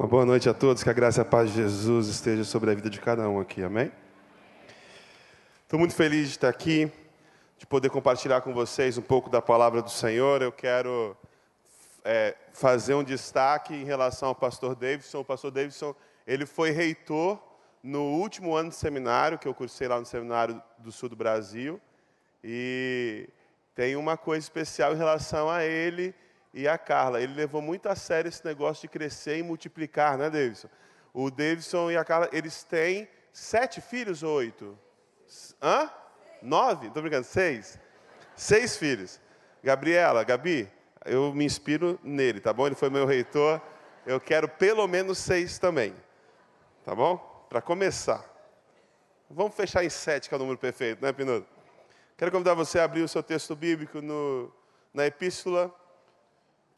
Uma boa noite a todos, que a graça e a paz de Jesus esteja sobre a vida de cada um aqui, amém? Estou muito feliz de estar aqui, de poder compartilhar com vocês um pouco da palavra do Senhor. Eu quero é, fazer um destaque em relação ao pastor Davidson. O pastor Davidson, ele foi reitor no último ano de seminário, que eu cursei lá no Seminário do Sul do Brasil, e tem uma coisa especial em relação a ele e a Carla. Ele levou muito a sério esse negócio de crescer e multiplicar, né, Davidson? O Davidson e a Carla, eles têm sete filhos ou oito? Hã? Nove? Estou brincando, seis? Seis filhos. Gabriela, Gabi, eu me inspiro nele, tá bom? Ele foi meu reitor. Eu quero pelo menos seis também. Tá bom? Para começar. Vamos fechar em sete, que é o número perfeito, né, Pinudo? Quero convidar você a abrir o seu texto bíblico no, na epístola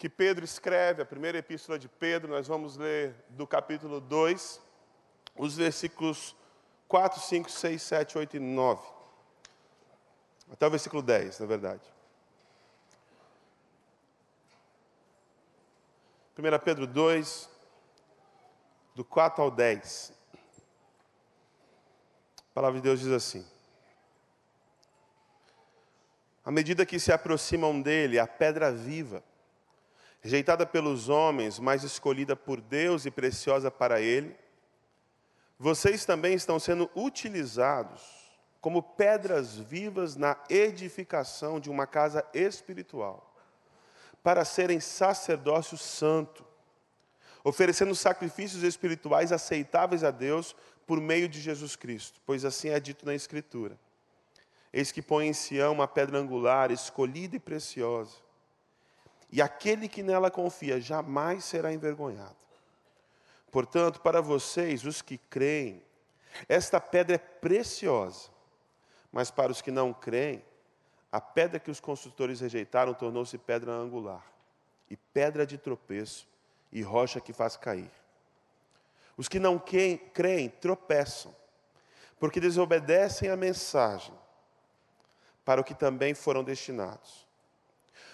que Pedro escreve, a primeira epístola de Pedro, nós vamos ler do capítulo 2, os versículos 4, 5, 6, 7, 8 e 9. Até o versículo 10, na verdade. 1 Pedro 2, do 4 ao 10. A palavra de Deus diz assim: À medida que se aproximam dele, a pedra viva, rejeitada pelos homens, mas escolhida por Deus e preciosa para Ele, vocês também estão sendo utilizados como pedras vivas na edificação de uma casa espiritual, para serem sacerdócio santo, oferecendo sacrifícios espirituais aceitáveis a Deus por meio de Jesus Cristo, pois assim é dito na Escritura. Eis que põe em Sião uma pedra angular, escolhida e preciosa e aquele que nela confia jamais será envergonhado. Portanto, para vocês, os que creem, esta pedra é preciosa, mas para os que não creem, a pedra que os construtores rejeitaram tornou-se pedra angular, e pedra de tropeço, e rocha que faz cair. Os que não creem tropeçam, porque desobedecem a mensagem para o que também foram destinados.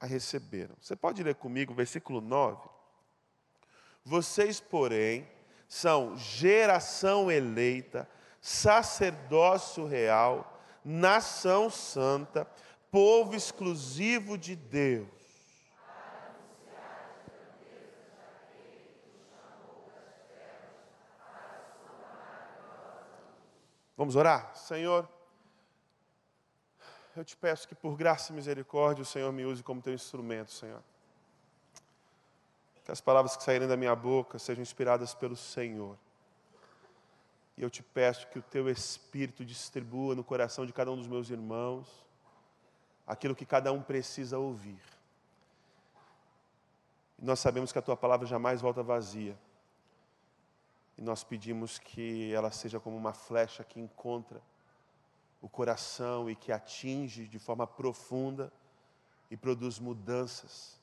a receberam. Você pode ler comigo versículo 9? Vocês, porém, são geração eleita, sacerdócio real, nação santa, povo exclusivo de Deus. Vamos orar? Senhor, eu te peço que por graça e misericórdia o Senhor me use como teu instrumento, Senhor. Que as palavras que saírem da minha boca sejam inspiradas pelo Senhor. E eu te peço que o teu Espírito distribua no coração de cada um dos meus irmãos aquilo que cada um precisa ouvir. E nós sabemos que a tua palavra jamais volta vazia. E nós pedimos que ela seja como uma flecha que encontra o coração e que atinge de forma profunda e produz mudanças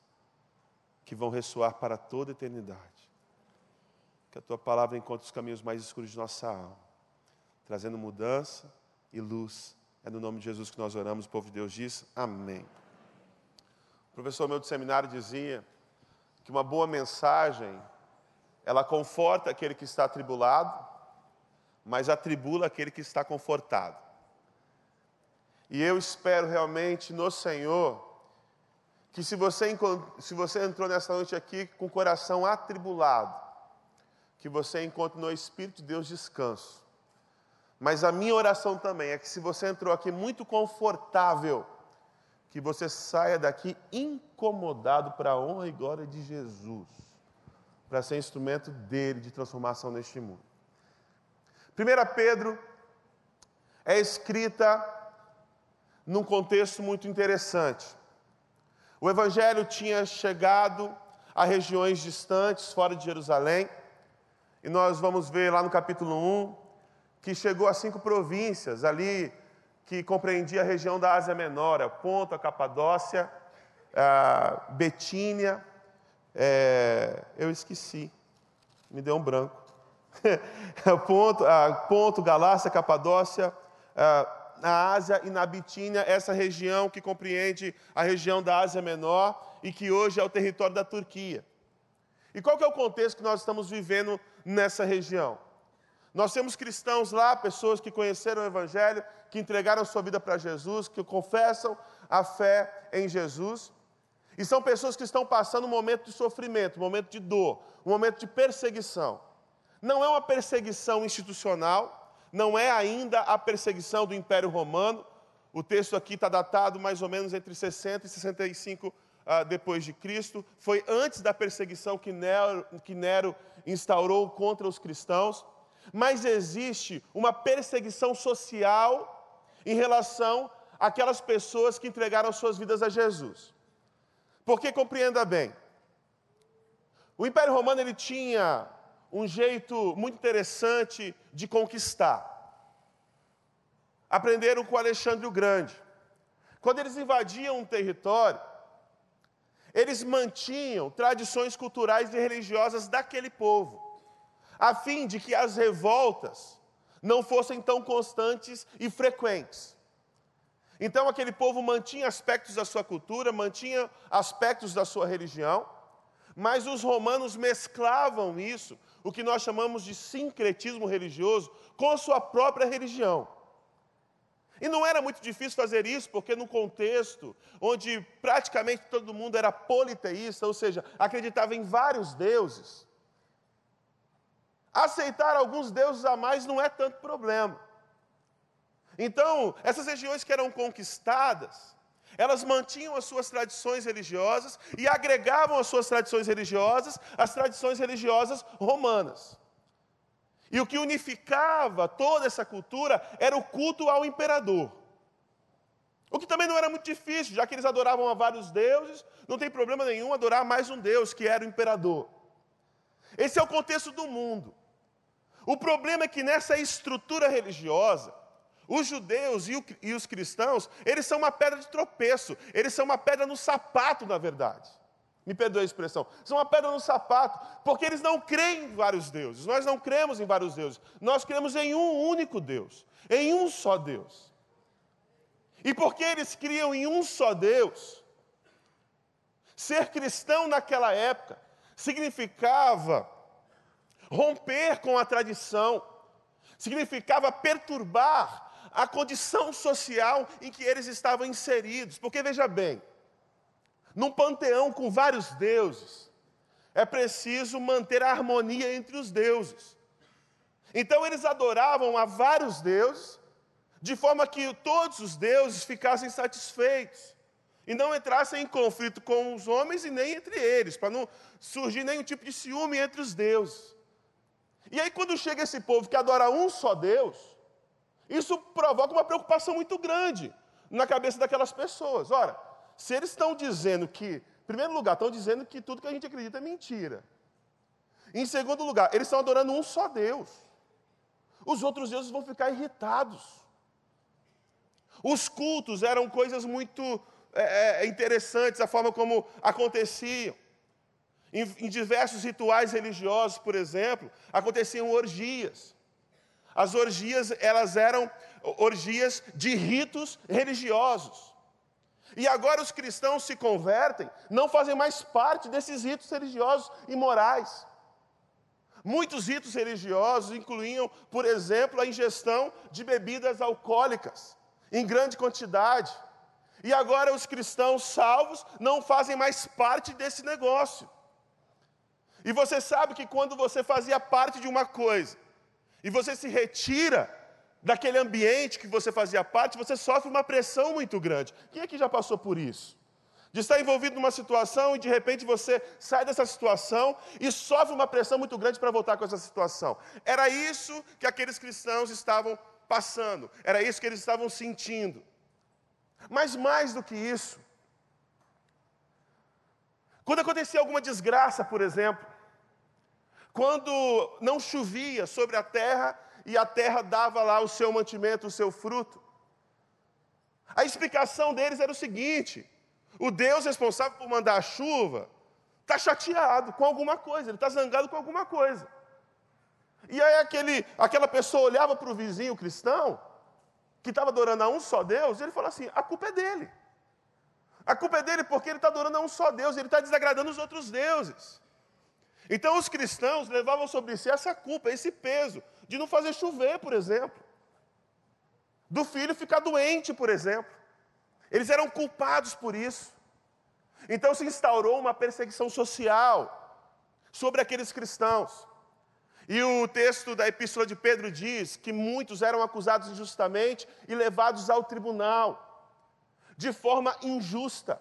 que vão ressoar para toda a eternidade. Que a tua palavra encontre os caminhos mais escuros de nossa alma, trazendo mudança e luz. É no nome de Jesus que nós oramos, o povo de Deus diz amém. O professor meu de seminário dizia que uma boa mensagem, ela conforta aquele que está atribulado, mas atribula aquele que está confortado. E eu espero realmente no Senhor que se você, se você entrou nessa noite aqui com o coração atribulado, que você encontre no Espírito de Deus descanso. Mas a minha oração também é que se você entrou aqui muito confortável, que você saia daqui incomodado para a honra e glória de Jesus, para ser instrumento dele de transformação neste mundo. 1 Pedro é escrita num contexto muito interessante. O Evangelho tinha chegado a regiões distantes, fora de Jerusalém, E nós vamos ver lá no capítulo 1 que chegou a cinco províncias ali que compreendia a região da Ásia Menor, a Ponto, a Capadócia, a Betínia, é, eu esqueci, me deu um branco. ponto, a Ponto, Galácia, Capadócia, na Ásia e na Bitínia, essa região que compreende a região da Ásia Menor e que hoje é o território da Turquia. E qual que é o contexto que nós estamos vivendo nessa região? Nós temos cristãos lá, pessoas que conheceram o Evangelho, que entregaram sua vida para Jesus, que confessam a fé em Jesus. E são pessoas que estão passando um momento de sofrimento, um momento de dor, um momento de perseguição. Não é uma perseguição institucional, não é ainda a perseguição do Império Romano. O texto aqui está datado mais ou menos entre 60 e 65 uh, ah, depois de Cristo. Foi antes da perseguição que Nero, que Nero instaurou contra os cristãos mas existe uma perseguição social em relação àquelas pessoas que entregaram suas vidas a Jesus. Porque compreenda bem, o Império Romano ele tinha um jeito muito interessante de conquistar. Aprenderam com Alexandre o Grande. Quando eles invadiam um território, eles mantinham tradições culturais e religiosas daquele povo a fim de que as revoltas não fossem tão constantes e frequentes. Então, aquele povo mantinha aspectos da sua cultura, mantinha aspectos da sua religião, mas os romanos mesclavam isso, o que nós chamamos de sincretismo religioso, com a sua própria religião. E não era muito difícil fazer isso, porque no contexto onde praticamente todo mundo era politeísta, ou seja, acreditava em vários deuses, aceitar alguns deuses a mais não é tanto problema. Então, essas regiões que eram conquistadas, elas mantinham as suas tradições religiosas e agregavam as suas tradições religiosas às tradições religiosas romanas. E o que unificava toda essa cultura era o culto ao imperador. O que também não era muito difícil, já que eles adoravam a vários deuses, não tem problema nenhum adorar mais um Deus, que era o imperador. Esse é o contexto do mundo. O problema é que nessa estrutura religiosa, os judeus e, o, e, os cristãos, eles são uma pedra de tropeço, eles são uma pedra no sapato, na verdade. Me perdoe a expressão. São uma pedra no sapato, porque eles não creem em vários deuses. Nós não cremos em vários deuses. Nós cremos em um único Deus, em um só Deus. E porque eles criam em um só Deus, ser cristão naquela época significava Romper com a tradição significava perturbar a condição social em que eles estavam inseridos. Porque veja bem, num panteão com vários deuses, é preciso manter a harmonia entre os deuses. Então eles adoravam a vários deuses, de forma que todos os deuses ficassem satisfeitos e não entrassem em conflito com os homens e nem entre eles, para não surgir nenhum tipo de ciúme entre os deuses. E aí, quando chega esse povo que adora um só Deus, isso provoca uma preocupação muito grande na cabeça daquelas pessoas. Ora, se eles estão dizendo que, em primeiro lugar, estão dizendo que tudo que a gente acredita é mentira. Em segundo lugar, eles estão adorando um só Deus. Os outros deuses vão ficar irritados. Os cultos eram coisas muito é, é interessantes, a forma como aconteciam. Em, em diversos rituais religiosos, por exemplo, aconteciam orgias. As orgias, elas eram orgias de ritos religiosos. E agora os cristãos se convertem, não fazem mais parte desses ritos religiosos e morais. Muitos ritos religiosos incluíam, por exemplo, a ingestão de bebidas alcoólicas em grande quantidade. E agora os cristãos salvos não fazem mais parte desse negócio. E você sabe que quando você fazia parte de uma coisa e você se retira daquele ambiente que você fazia parte, você sofre uma pressão muito grande. Quem aqui já passou por isso? De estar envolvido numa situação e de repente você sai dessa situação e sofre uma pressão muito grande para voltar com essa situação. Era isso que aqueles cristãos estavam passando, era isso que eles estavam sentindo. Mas mais do que isso, quando acontecia alguma desgraça, por exemplo, quando não chovia sobre a terra e a terra dava lá o seu mantimento, o seu fruto. A explicação deles era o seguinte: o Deus responsável por mandar a chuva está chateado com alguma coisa, ele está zangado com alguma coisa. E aí aquele, aquela pessoa olhava para o vizinho cristão, que estava adorando a um só Deus, e ele falou assim: a culpa é dele. A culpa é dele porque ele está adorando a um só Deus, ele está desagradando os outros deuses. Então os cristãos levavam sobre si essa culpa, esse peso, de não fazer chover, por exemplo. Do filho ficar doente, por exemplo. Eles eram culpados por isso. Então se instaurou uma perseguição social sobre aqueles cristãos. E o texto da Epístola de Pedro diz que muitos eram acusados injustamente e levados ao tribunal, de forma injusta.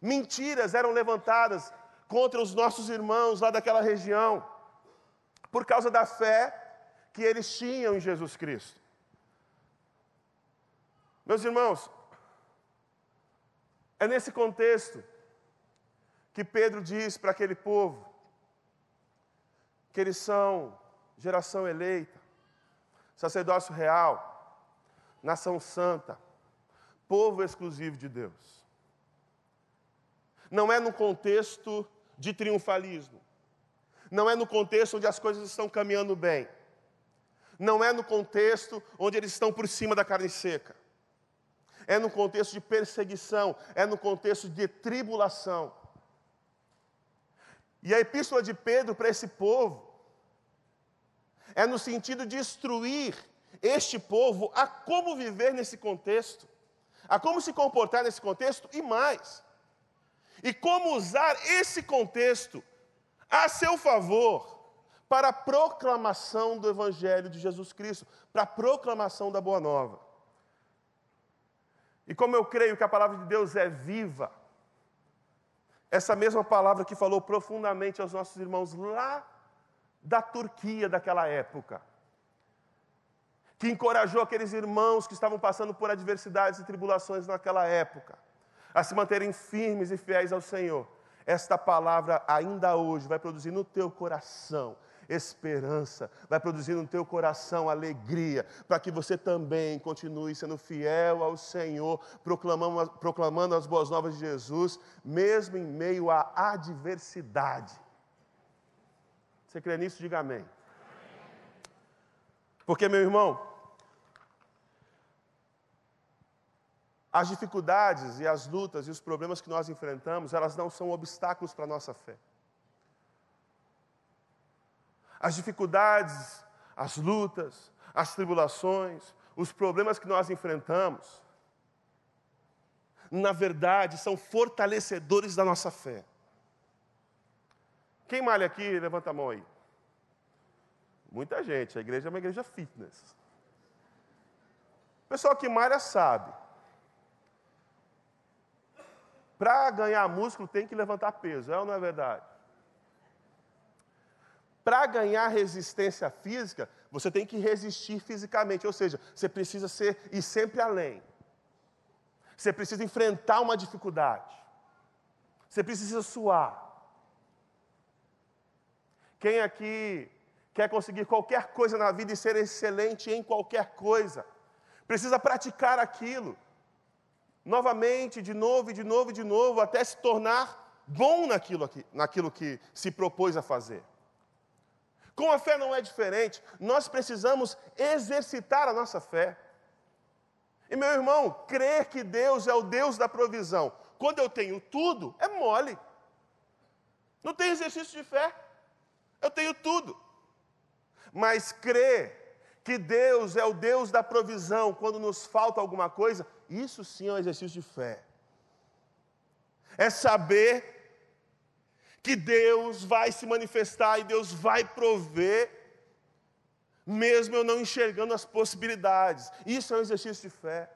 Mentiras eram levantadas contra os nossos irmãos lá daquela região, por causa da fé que eles tinham em Jesus Cristo. Meus irmãos, é nesse contexto que Pedro diz para aquele povo que eles são geração eleita, sacerdócio real, nação santa, povo exclusivo de Deus. Não é no contexto de triunfalismo, não é no contexto onde as coisas estão caminhando bem, não é no contexto onde eles estão por cima da carne seca. É no contexto de perseguição, é no contexto de tribulação. E a epístola de Pedro para esse povo é no sentido de instruir este povo a como viver nesse contexto, a como se comportar nesse contexto e mais, e como usar esse contexto a seu favor para a proclamação do Evangelho de Jesus Cristo, para a proclamação da Boa Nova. E como eu creio que a palavra de Deus é viva, essa mesma palavra que falou profundamente aos nossos irmãos lá da Turquia daquela época, que encorajou aqueles irmãos que estavam passando por adversidades e tribulações naquela época, a se manterem firmes e fiéis ao Senhor. Esta palavra ainda hoje vai produzir no teu coração esperança, vai produzir no teu coração alegria, para que você também continue sendo fiel ao Senhor, proclamando, proclamando as boas novas de Jesus, mesmo em meio à adversidade. Você crê nisso? Diga amém. Porque, meu irmão, as dificuldades e as lutas e os problemas que nós enfrentamos, elas não são obstáculos para a nossa fé as dificuldades, as lutas, as tribulações, os problemas que nós enfrentamos, na verdade, são fortalecedores da nossa fé. Quem malha aqui, levanta a mão aí. Muita gente, a igreja é uma igreja fitness. O pessoal que malha sabe. Para ganhar músculo tem que levantar peso, é ou não é verdade? Para ganhar resistência física, você tem que resistir fisicamente, ou seja, você precisa ser ir sempre além. Você precisa enfrentar uma dificuldade. Você precisa suar. Quem aqui quer conseguir qualquer coisa na vida e ser excelente em qualquer coisa, precisa praticar aquilo novamente, de novo, e de novo, e de novo, até se tornar bom naquilo, aqui, naquilo que se propôs a fazer. Com a fé não é diferente, nós precisamos exercitar a nossa fé. E meu irmão, crer que Deus é o Deus da provisão, quando eu tenho tudo, é mole. Não tem exercício de fé, eu tenho tudo. Mas crer que Deus é o Deus da provisão quando nos falta alguma coisa, isso sim é um exercício de fé. É saber que Deus vai se manifestar e Deus vai prover, mesmo eu não enxergando as possibilidades. Isso é um exercício de fé.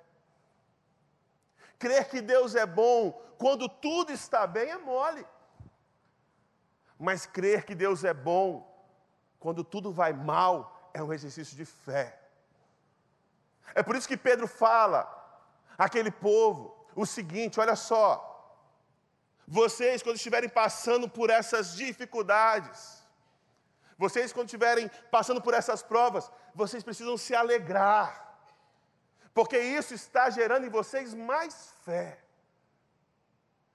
Crer que Deus é bom quando tudo está bem é mole. Mas crer que Deus é bom quando tudo vai mal é um exercício de fé. É por isso que Pedro fala àquele povo o seguinte: olha só, vocês, quando estiverem passando por essas dificuldades, Vocês, quando estiverem passando por essas provas, vocês precisam se alegrar, porque isso está gerando em vocês mais fé.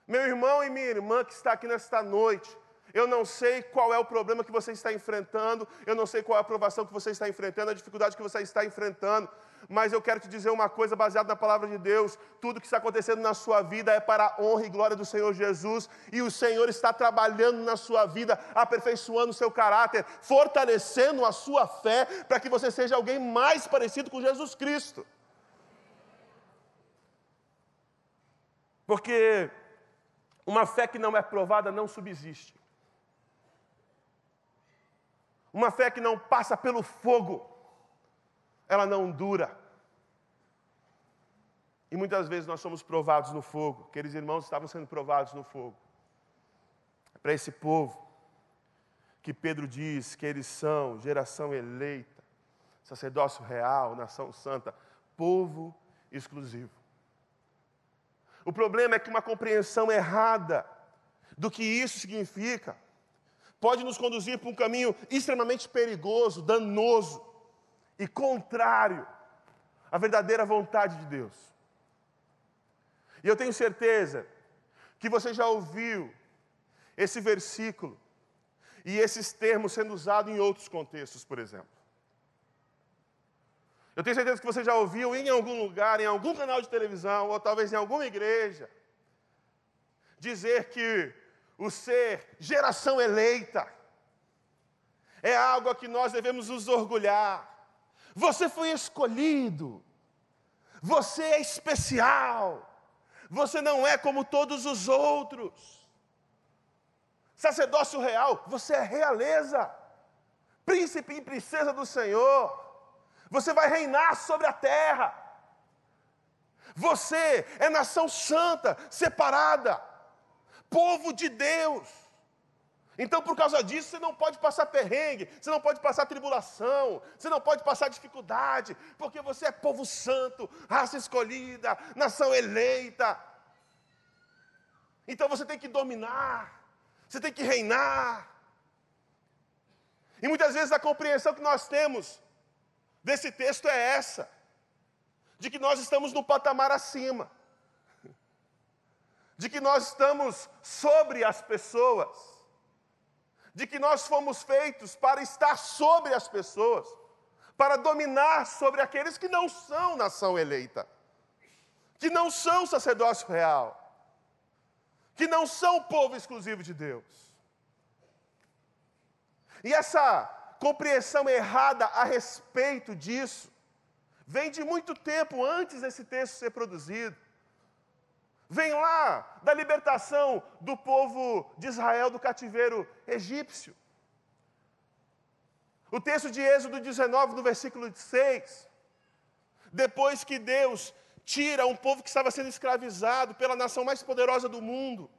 Meu irmão e minha irmã que está aqui nesta noite, eu não sei qual é o problema que você está enfrentando, eu não sei qual é a aprovação que você está enfrentando, a dificuldade que você está enfrentando, mas eu quero te dizer uma coisa baseada na palavra de Deus: tudo que está acontecendo na sua vida é para a honra e glória do Senhor Jesus, e o Senhor está trabalhando na sua vida, aperfeiçoando o seu caráter, fortalecendo a sua fé, para que você seja alguém mais parecido com Jesus Cristo. Porque uma fé que não é provada não subsiste. Uma fé que não passa pelo fogo, ela não dura. E muitas vezes nós somos provados no fogo. Aqueles irmãos estavam sendo provados no fogo. É para esse povo que Pedro diz que eles são geração eleita, sacerdócio real, nação santa, povo exclusivo. O problema é que uma compreensão errada do que isso significa pode nos conduzir para um caminho extremamente perigoso, danoso e contrário à verdadeira vontade de Deus. E eu tenho certeza que você já ouviu esse versículo e esses termos sendo usados em outros contextos, por exemplo. Eu tenho certeza que você já ouviu em algum lugar, em algum canal de televisão, ou talvez em alguma igreja, dizer que o ser geração eleita é algo a que nós devemos nos orgulhar. Você foi escolhido, você é especial, você não é como todos os outros. Sacerdócio real, você é realeza, príncipe e princesa do Senhor. Você vai reinar sobre a terra. Você é nação santa, separada, povo de Deus. Então, por causa disso, você não pode passar perrengue, você não pode passar tribulação, você não pode passar dificuldade, porque você é povo santo, raça escolhida, nação eleita. Então você tem que dominar, você tem que reinar. E muitas vezes a compreensão que nós temos desse texto é essa: de que nós estamos no patamar acima, de que nós estamos sobre as pessoas, de que nós fomos feitos para estar sobre as pessoas, para dominar sobre aqueles que não são nação eleita, que não são sacerdócio real, que não são povo exclusivo de Deus. E essa compreensão errada a respeito disso vem de muito tempo antes desse texto ser produzido. Vem lá da libertação do povo de Israel do cativeiro egípcio. O texto de Êxodo 19, no versículo 6. Depois que Deus tira um povo que estava sendo escravizado pela nação mais poderosa do mundo,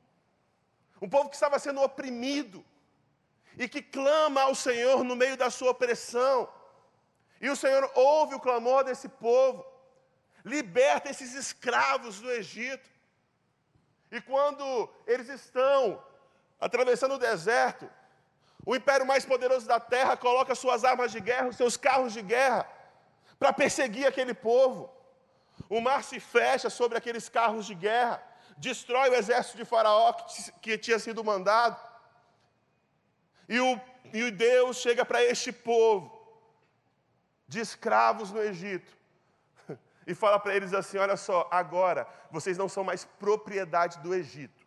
um povo que estava sendo oprimido, e que clama ao Senhor no meio da sua opressão. E o Senhor ouve o clamor desse povo, liberta esses escravos do Egito. E quando eles estão atravessando o deserto, o império mais poderoso da terra coloca suas armas de guerra, seus carros de guerra, para perseguir aquele povo. O mar se fecha sobre aqueles carros de guerra, destrói o exército de Faraó que, que tinha sido mandado. E o, e o Deus chega para este povo, de escravos no Egito, e fala para eles assim: olha só, agora vocês não são mais propriedade do Egito,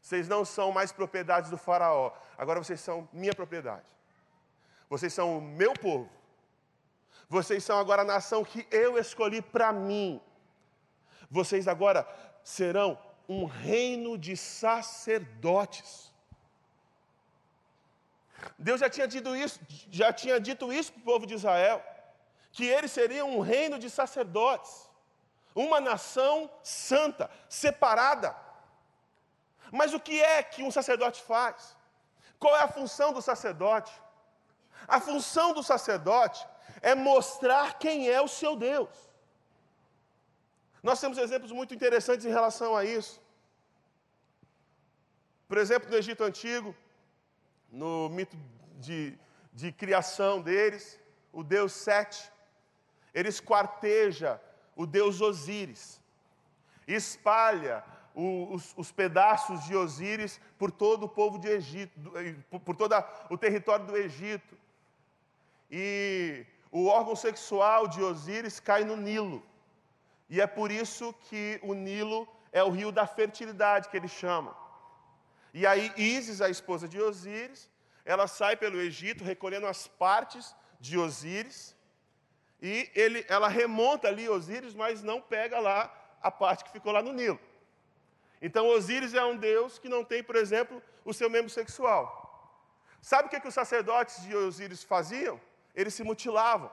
vocês não são mais propriedades do Faraó, agora vocês são minha propriedade, vocês são o meu povo, vocês são agora a nação que eu escolhi para mim, vocês agora serão um reino de sacerdotes. Deus já tinha dito isso, já tinha dito isso para o povo de Israel, que eles seriam um reino de sacerdotes, uma nação santa, separada. Mas o que é que um sacerdote faz? Qual é a função do sacerdote? A função do sacerdote é mostrar quem é o seu Deus. Nós temos exemplos muito interessantes em relação a isso. Por exemplo, no Egito Antigo, no mito de de criação deles, o deus Sete, ele esquarteja o deus Osíris, espalha os, os, pedaços de Osíris por todo o povo de Egito, por, por todo o território do Egito. E o órgão sexual de Osíris cai no Nilo. E é por isso que o Nilo é o rio da fertilidade, que eles chamam. E aí Ísis, a esposa de Osíris, ela sai pelo Egito recolhendo as partes de Osíris, e ele, ela remonta ali Osíris, mas não pega lá a parte que ficou lá no Nilo. Então Osíris é um deus que não tem, por exemplo, o seu membro sexual. Sabe o que, que os sacerdotes de Osíris faziam? Eles se mutilavam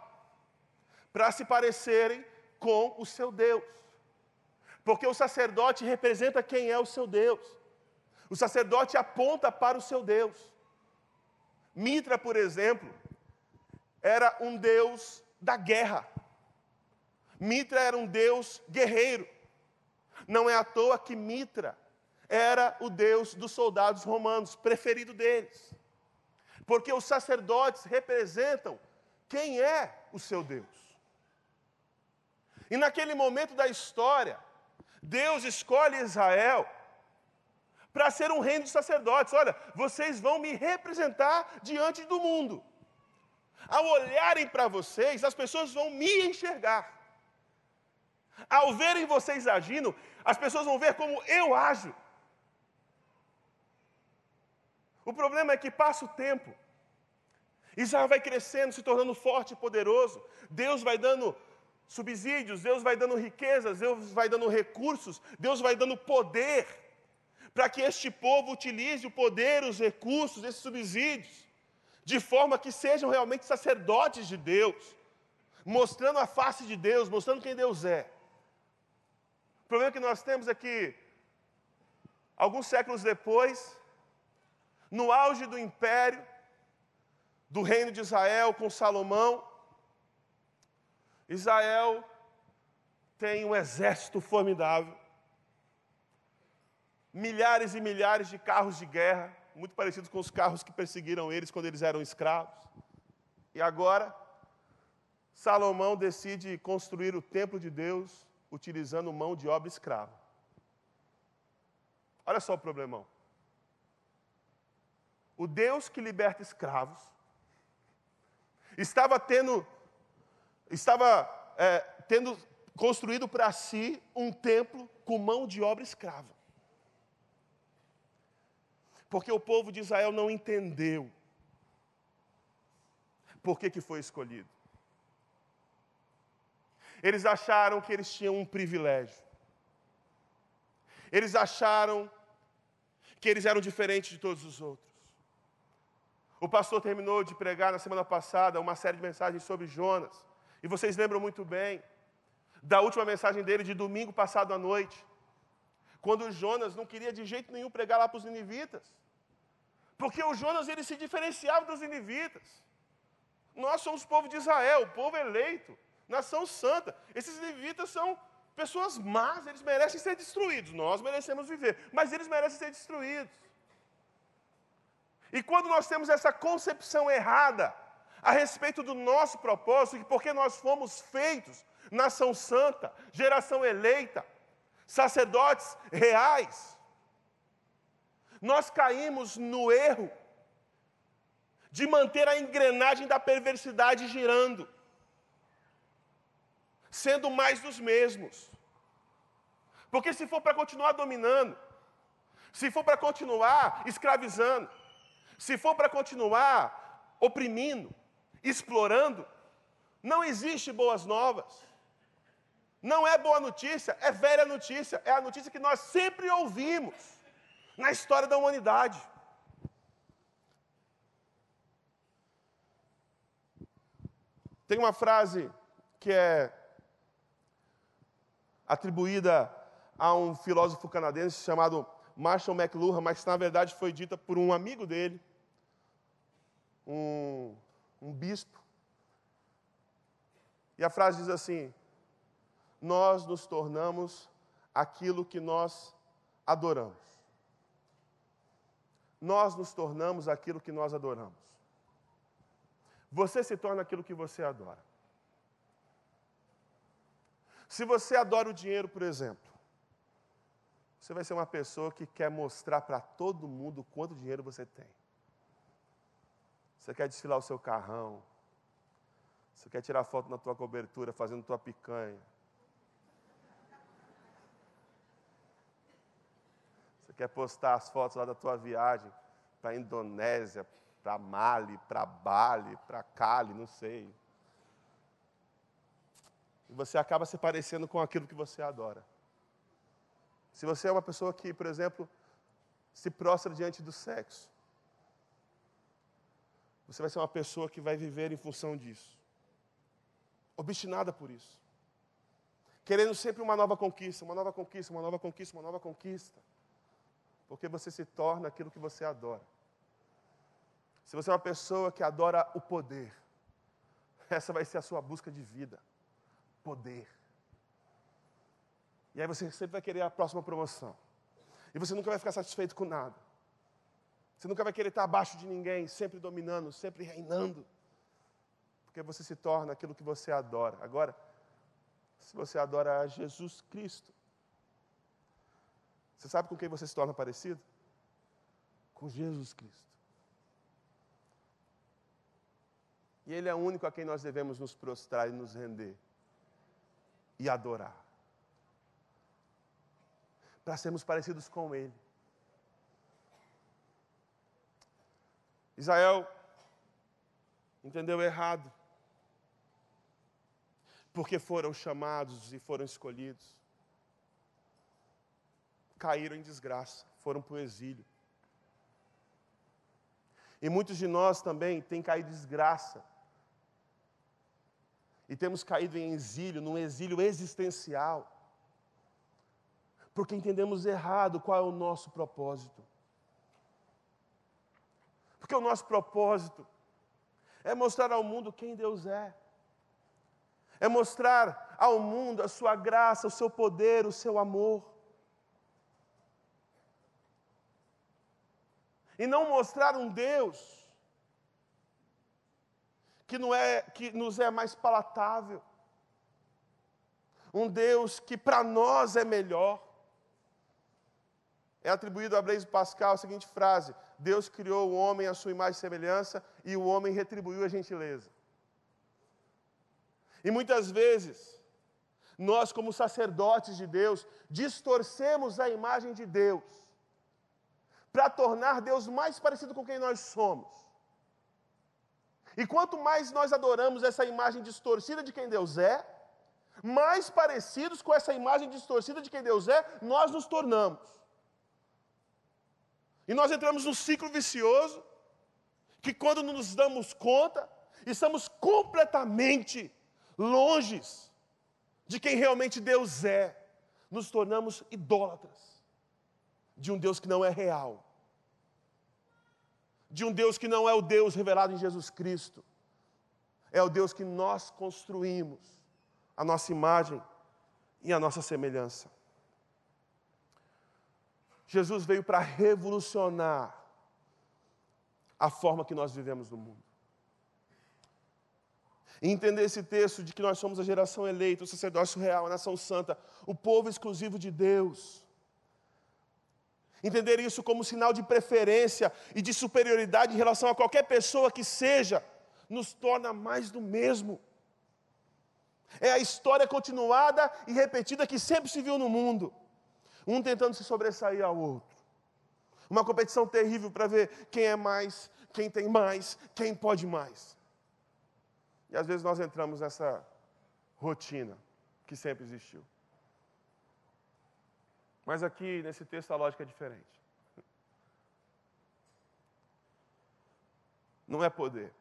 para se parecerem com o seu Deus. Porque o sacerdote representa quem é o seu Deus. O sacerdote aponta para o seu Deus. Mitra, por exemplo, era um deus da guerra. Mitra era um deus guerreiro. Não é à toa que Mitra era o deus dos soldados romanos, preferido deles. Porque os sacerdotes representam quem é o seu Deus. E naquele momento da história, Deus escolhe Israel para ser um reino de sacerdotes. Olha, vocês vão me representar diante do mundo. Ao olharem para vocês, as pessoas vão me enxergar. Ao verem vocês agindo, as pessoas vão ver como eu ajo. O problema é que passa o tempo, Israel vai crescendo, se tornando forte e poderoso. Deus vai dando subsídios, Deus vai dando riquezas, Deus vai dando recursos, Deus vai dando poder para que este povo utilize o poder, os recursos, esses subsídios, de forma que sejam realmente sacerdotes de Deus, mostrando a face de Deus, mostrando quem Deus é. O problema que nós temos é que, alguns séculos depois, no auge do império, do reino de Israel com Salomão, Israel tem um exército formidável, milhares e milhares de carros de guerra, muito parecidos com os carros que perseguiram eles quando eles eram escravos. E agora, Salomão decide construir o templo de Deus utilizando mão de obra escrava. Olha só o problemão. O Deus que liberta escravos estava tendo, estava é, tendo construído para si um templo com mão de obra escrava. Porque o povo de Israel não entendeu por que, que foi escolhido. Eles acharam que eles tinham um privilégio. Eles acharam que eles eram diferentes de todos os outros. O pastor terminou de pregar na semana passada uma série de mensagens sobre Jonas. E vocês lembram muito bem da última mensagem dele de domingo passado à noite. Quando Jonas não queria de jeito nenhum pregar lá para os ninivitas. Porque o Jonas ele se diferenciava dos ninivitas. Nós somos povo de Israel, o povo eleito, nação santa. Esses ninivitas são pessoas más, eles merecem ser destruídos. Nós merecemos viver, mas eles merecem ser destruídos. E quando nós temos essa concepção errada a respeito do nosso propósito, e porque nós fomos feitos nação santa, geração eleita, sacerdotes reais, nós caímos no erro de manter a engrenagem da perversidade girando, sendo mais dos mesmos. Porque se for para continuar dominando, se for para continuar escravizando, se for para continuar oprimindo, explorando, não existe boas novas. Não é boa notícia, é velha notícia, é a notícia que nós sempre ouvimos na história da humanidade. Tem uma frase que é atribuída a um filósofo canadense chamado Marshall McLuhan, mas na verdade foi dita por um amigo dele, um, um bispo. E a frase diz assim: Nós nos tornamos aquilo que nós adoramos nós nos tornamos aquilo que nós adoramos. você se torna aquilo que você adora. Se você adora o dinheiro, por exemplo, você vai ser uma pessoa que quer mostrar para todo mundo quanto dinheiro você tem. Você quer desfilar o seu carrão. Você quer tirar foto na tua cobertura fazendo tua picanha. Você quer postar as fotos lá da tua viagem para a Indonésia, para Mali, para Bali, para Cali, não sei. E você acaba se parecendo com aquilo que você adora. Se você é uma pessoa que, por exemplo, se prostra diante do sexo, você vai ser uma pessoa que vai viver em função disso, obstinada por isso, querendo sempre uma nova conquista, uma nova conquista, uma nova conquista, uma nova conquista, porque você se torna aquilo que você adora. Se você é uma pessoa que adora o poder, essa vai ser a sua busca de vida. Poder. E aí você sempre vai querer a próxima promoção. E você nunca vai ficar satisfeito com nada. Você nunca vai querer estar abaixo de ninguém, sempre dominando, sempre reinando. Porque você se torna aquilo que você adora. Agora, se você adora Jesus Cristo, você sabe com quem você se torna parecido? Com Jesus Cristo. E Ele é o único a quem nós devemos nos prostrar e nos render e adorar para sermos parecidos com Ele. Israel entendeu errado, porque foram chamados e foram escolhidos. Caíram em desgraça, foram para o exílio. E muitos de nós também têm caído em desgraça. E temos caído em exílio, num exílio existencial porque entendemos errado qual é o nosso propósito. Porque o nosso propósito é mostrar ao mundo quem Deus é, é mostrar ao mundo a sua graça, o seu poder, o seu amor. E não mostrar um Deus que, não é, que nos é mais palatável, um Deus que para nós é melhor é atribuído a Blaise Pascal a seguinte frase: Deus criou o homem à sua imagem e semelhança e o homem retribuiu a gentileza. E muitas vezes, nós, como sacerdotes de Deus, distorcemos a imagem de Deus para tornar Deus mais parecido com quem nós somos. E quanto mais nós adoramos essa imagem distorcida de quem Deus é, mais parecidos com essa imagem distorcida de quem Deus é, nós nos tornamos. E nós entramos num ciclo vicioso, que quando nos damos conta, estamos completamente longes de quem realmente Deus é, nos tornamos idólatras de um Deus que não é real, de um Deus que não é o Deus revelado em Jesus Cristo, é o Deus que nós construímos, a nossa imagem e a nossa semelhança. Jesus veio para revolucionar a forma que nós vivemos no mundo. E entender esse texto de que nós somos a geração eleita, o sacerdócio real, a nação santa, o povo exclusivo de Deus. Entender isso como sinal de preferência e de superioridade em relação a qualquer pessoa que seja, nos torna mais do mesmo. É a história continuada e repetida que sempre se viu no mundo um tentando se sobressair ao outro. Uma competição terrível para ver quem é mais, quem tem mais, quem pode mais. E às vezes nós entramos nessa rotina que sempre existiu. Mas aqui, nesse texto, a lógica é diferente. Não é poder.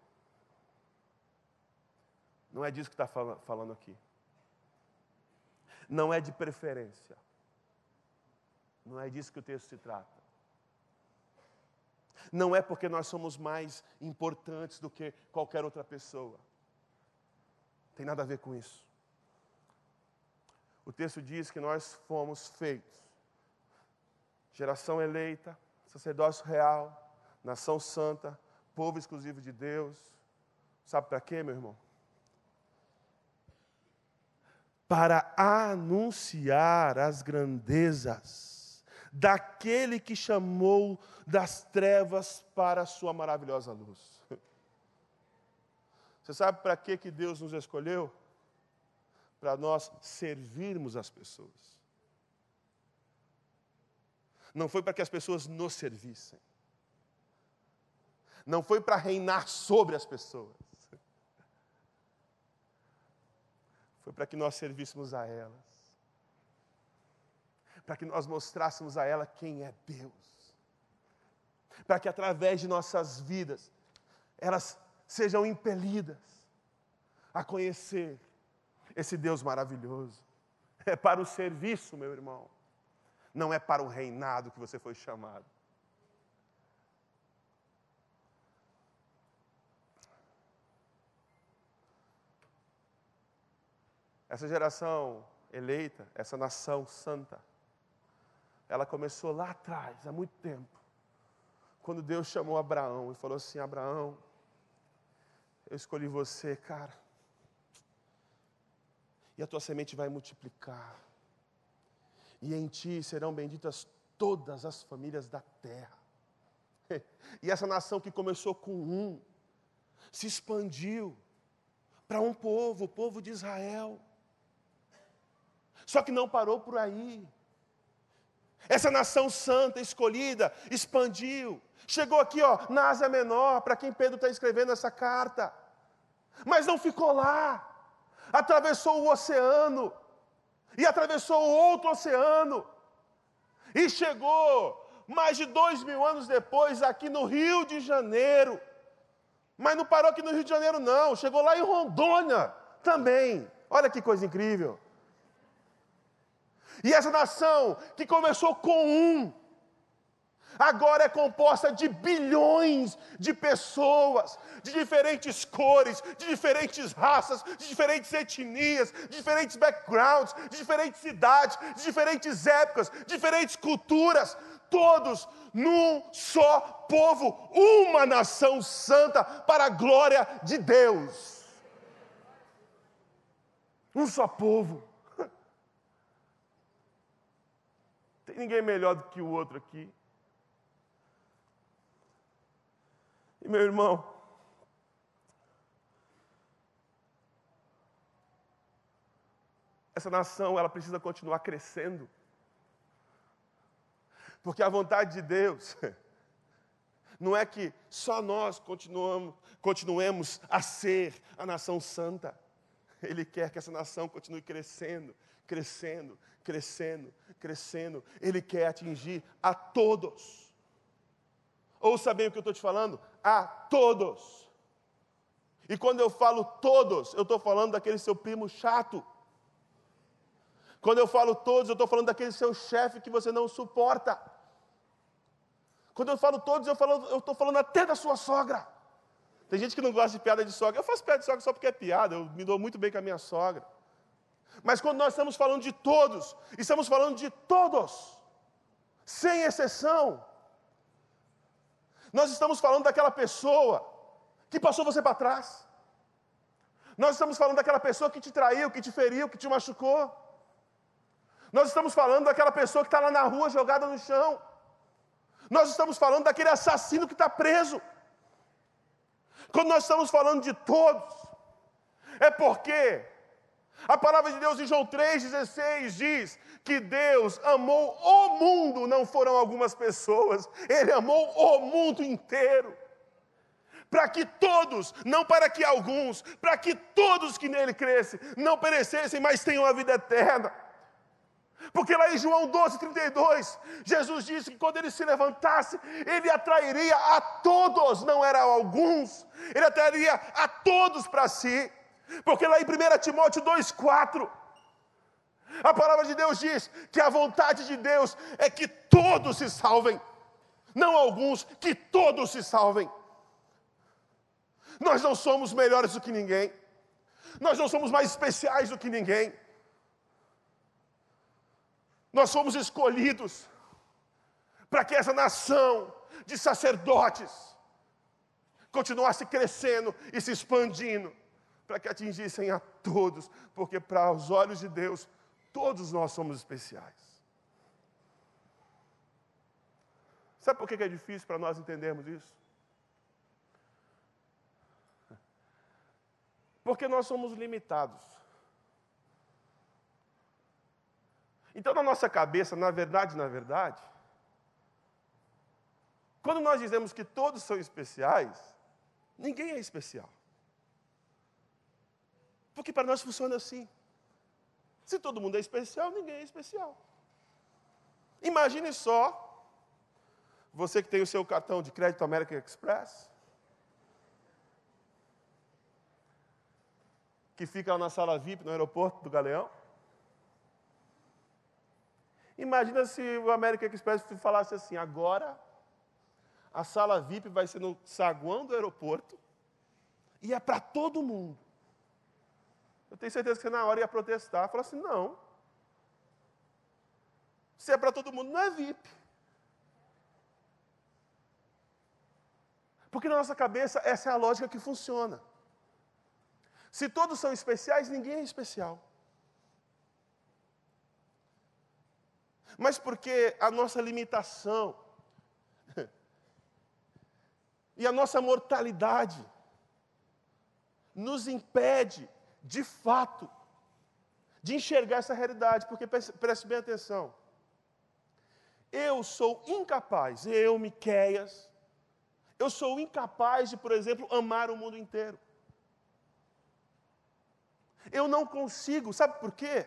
Não é disso que está falando aqui. Não é de preferência. Não é disso que o texto se trata. Não é porque nós somos mais importantes do que qualquer outra pessoa. Tem nada a ver com isso. O texto diz que nós fomos feitos geração eleita, sacerdócio real, nação santa, povo exclusivo de Deus, Sabe para quê, meu irmão? Para anunciar as grandezas daquele que chamou das trevas para a sua maravilhosa luz. Você sabe para que, Deus nos escolheu? Para nós servirmos as pessoas. Não foi para que as pessoas nos servissem. Não foi para reinar sobre as pessoas. Foi para que nós servíssemos a elas. Para que nós mostrássemos a ela quem é Deus. Para que através de nossas vidas elas sejam impelidas a conhecer esse Deus maravilhoso. É para o serviço, meu irmão. Não é para o reinado que você foi chamado. Essa geração eleita, essa nação santa, ela começou lá atrás, há muito tempo, quando Deus chamou Abraão e falou assim: Abraão, eu escolhi você, cara, e a tua semente vai multiplicar, e em ti serão benditas todas as famílias da terra. E essa nação que começou com um, se expandiu para um povo, o povo de Israel. Só que não parou por aí. Essa nação santa, escolhida, expandiu. Chegou aqui, ó, na Ásia Menor, para quem Pedro está escrevendo essa carta. Mas não ficou lá. Atravessou o oceano. E atravessou outro oceano. E chegou, mais de dois mil anos depois, aqui no Rio de Janeiro. Mas não parou aqui no Rio de Janeiro, não. Chegou lá em Rondônia também. Olha que coisa incrível. E essa nação que começou com um, agora é composta de bilhões de pessoas, de diferentes cores, de diferentes raças, de diferentes etnias, de diferentes backgrounds, de diferentes idades, de diferentes épocas, diferentes culturas, todos num só povo, uma nação santa para a glória de Deus. Um só povo. Tem ninguém melhor do que o outro aqui. E meu irmão, essa nação ela precisa continuar crescendo. Porque a vontade de Deus não é que só nós continuamos, continuemos a ser a nação santa. Ele quer que essa nação continue crescendo, crescendo, crescendo, crescendo. Ele quer atingir a todos. Ouça bem o que eu estou te falando? A todos. E quando eu falo todos, eu estou falando daquele seu primo chato. Quando eu falo todos, eu estou falando daquele seu chefe que você não suporta. Quando eu falo todos, eu estou falando até da sua sogra. Tem gente que não gosta de piada de sogra. Eu faço piada de sogra só porque é piada. Eu me dou muito bem com a minha sogra. Mas quando nós estamos falando de todos, estamos falando de todos, sem exceção. Nós estamos falando daquela pessoa que passou você para trás. Nós estamos falando daquela pessoa que te traiu, que te feriu, que te machucou. Nós estamos falando daquela pessoa que está lá na rua jogada no chão. Nós estamos falando daquele assassino que está preso. Quando nós estamos falando de todos, é porque a palavra de Deus em João 3,16 diz que Deus amou o mundo, não foram algumas pessoas, Ele amou o mundo inteiro. Para que todos, não para que alguns, para que todos que nele crescem, não perecessem, mas tenham a vida eterna. Porque lá em João 12, 32, Jesus disse que quando ele se levantasse, ele atrairia a todos, não era alguns, ele atrairia a todos para si. Porque lá em 1 Timóteo 2,4, a palavra de Deus diz que a vontade de Deus é que todos se salvem, não alguns, que todos se salvem. Nós não somos melhores do que ninguém, nós não somos mais especiais do que ninguém, nós somos escolhidos para que essa nação de sacerdotes, continuasse crescendo e se expandindo, para que atingissem a todos, porque para os olhos de Deus, todos nós somos especiais. Sabe por que é difícil para nós entendermos isso? Porque nós somos limitados. Então, na nossa cabeça, na verdade, na verdade, quando nós dizemos que todos são especiais, ninguém é especial. Porque para nós funciona assim. Se todo mundo é especial, ninguém é especial. Imagine só, você que tem o seu cartão de crédito American Express, que fica na sala VIP no aeroporto do Galeão. Imagina se o American Express falasse assim: agora a sala VIP vai ser no saguão do aeroporto e é para todo mundo. Eu tenho certeza que você na hora ia protestar, falar assim: não. Se é para todo mundo, não é VIP. Porque na nossa cabeça essa é a lógica que funciona. Se todos são especiais, ninguém é especial. Mas porque a nossa limitação e a nossa mortalidade nos impede, de fato, de enxergar essa realidade, porque preste bem atenção. Eu sou incapaz, eu, Miqueias, eu sou incapaz de, por exemplo, amar o mundo inteiro. Eu não consigo, sabe por quê?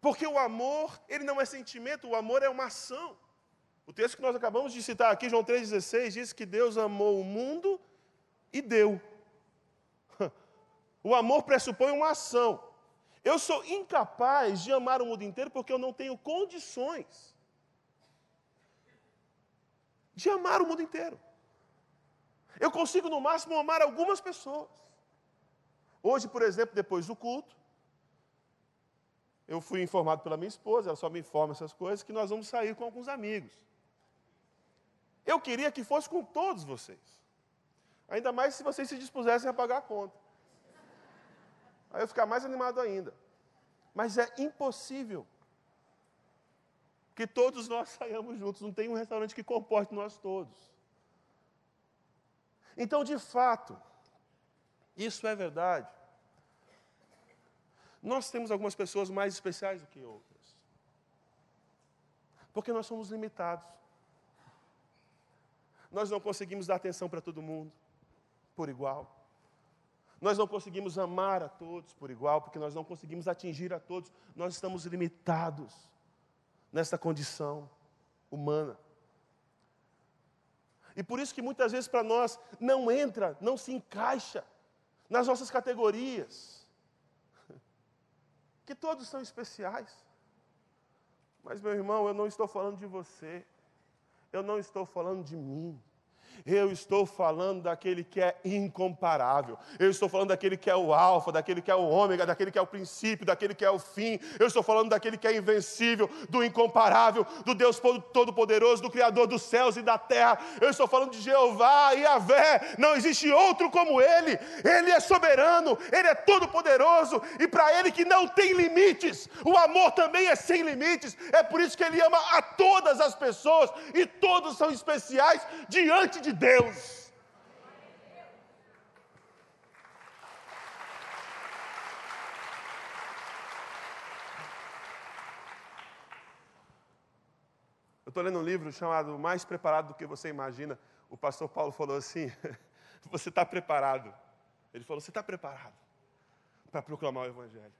Porque o amor, ele não é sentimento, o amor é uma ação. O texto que nós acabamos de citar aqui, João 3,16, diz que Deus amou o mundo e deu. O amor pressupõe uma ação. Eu sou incapaz de amar o mundo inteiro porque eu não tenho condições de amar o mundo inteiro. Eu consigo, no máximo, amar algumas pessoas. Hoje, por exemplo, depois do culto, eu fui informado pela minha esposa, ela só me informa essas coisas, que nós vamos sair com alguns amigos. Eu queria que fosse com todos vocês. Ainda mais se vocês se dispusessem a pagar a conta. Aí eu ficar mais animado ainda. Mas é impossível que todos nós saiamos juntos. Não tem um restaurante que comporte nós todos. Então, de fato, isso é verdade. Nós temos algumas pessoas mais especiais do que outras. Porque nós somos limitados. Nós não conseguimos dar atenção para todo mundo por igual. Nós não conseguimos amar a todos por igual, porque nós não conseguimos atingir a todos. Nós estamos limitados nessa condição humana. E por isso que muitas vezes para nós não entra, não se encaixa nas nossas categorias. Que todos são especiais. Mas, meu irmão, eu não estou falando de você. Eu não estou falando de mim. Eu estou falando daquele que é incomparável. Eu estou falando daquele que é o alfa, daquele que é o ômega, daquele que é o princípio, daquele que é o fim. Eu estou falando daquele que é invencível, do incomparável, do Deus todo-poderoso, do Criador dos céus e da terra. Eu estou falando de Jeová e Avé. Não existe outro como ele. Ele é soberano, ele é todo-poderoso e para ele que não tem limites. O amor também é sem limites. É por isso que ele ama a todas as pessoas e todos são especiais diante de Deus. Eu estou lendo um livro chamado Mais Preparado do que Você Imagina. O pastor Paulo falou assim: Você está preparado. Ele falou: Você está preparado para proclamar o Evangelho.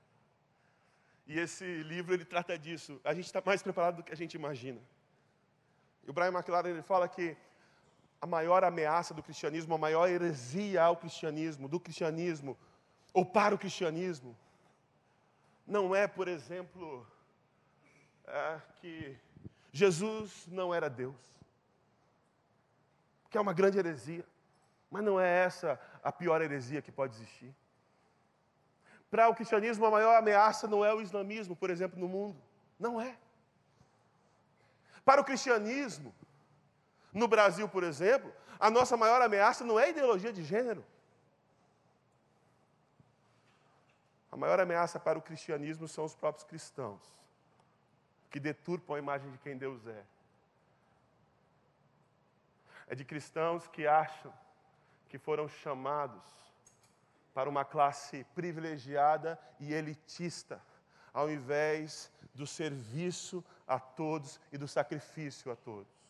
E esse livro ele trata disso. A gente está mais preparado do que a gente imagina. E o Brian McLaren ele fala que a maior ameaça do cristianismo, a maior heresia ao cristianismo, do cristianismo, ou para o cristianismo, não é, por exemplo, é, que Jesus não era Deus, que é uma grande heresia, mas não é essa a pior heresia que pode existir. Para o cristianismo, a maior ameaça não é o islamismo, por exemplo, no mundo. Não é. Para o cristianismo, No Brasil, por exemplo, a nossa maior ameaça não é a ideologia de gênero. A maior ameaça para o cristianismo são os próprios cristãos, que deturpam a imagem de quem Deus é. É de cristãos que acham que foram chamados para uma classe privilegiada e elitista, ao invés do serviço a todos e do sacrifício a todos.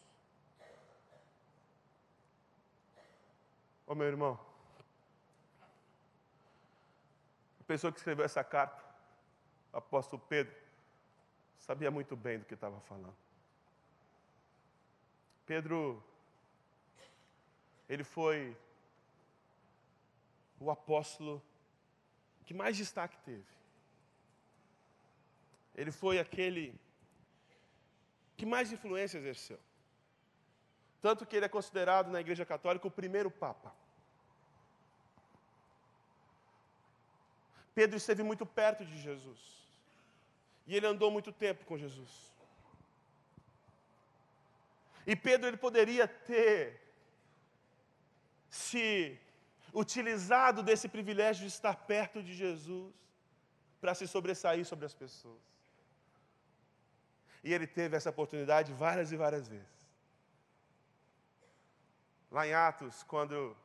Ô meu irmão, a pessoa que escreveu essa carta, o apóstolo Pedro, sabia muito bem do que estava falando. Pedro, ele foi o apóstolo que mais destaque teve. Ele foi aquele que mais influência exerceu. Tanto que ele é considerado na Igreja Católica o primeiro Papa. Pedro esteve muito perto de Jesus. E ele andou muito tempo com Jesus. E Pedro ele poderia ter se utilizado desse privilégio de estar perto de Jesus para se sobressair sobre as pessoas. E ele teve essa oportunidade várias e várias vezes. Lá em Atos, quando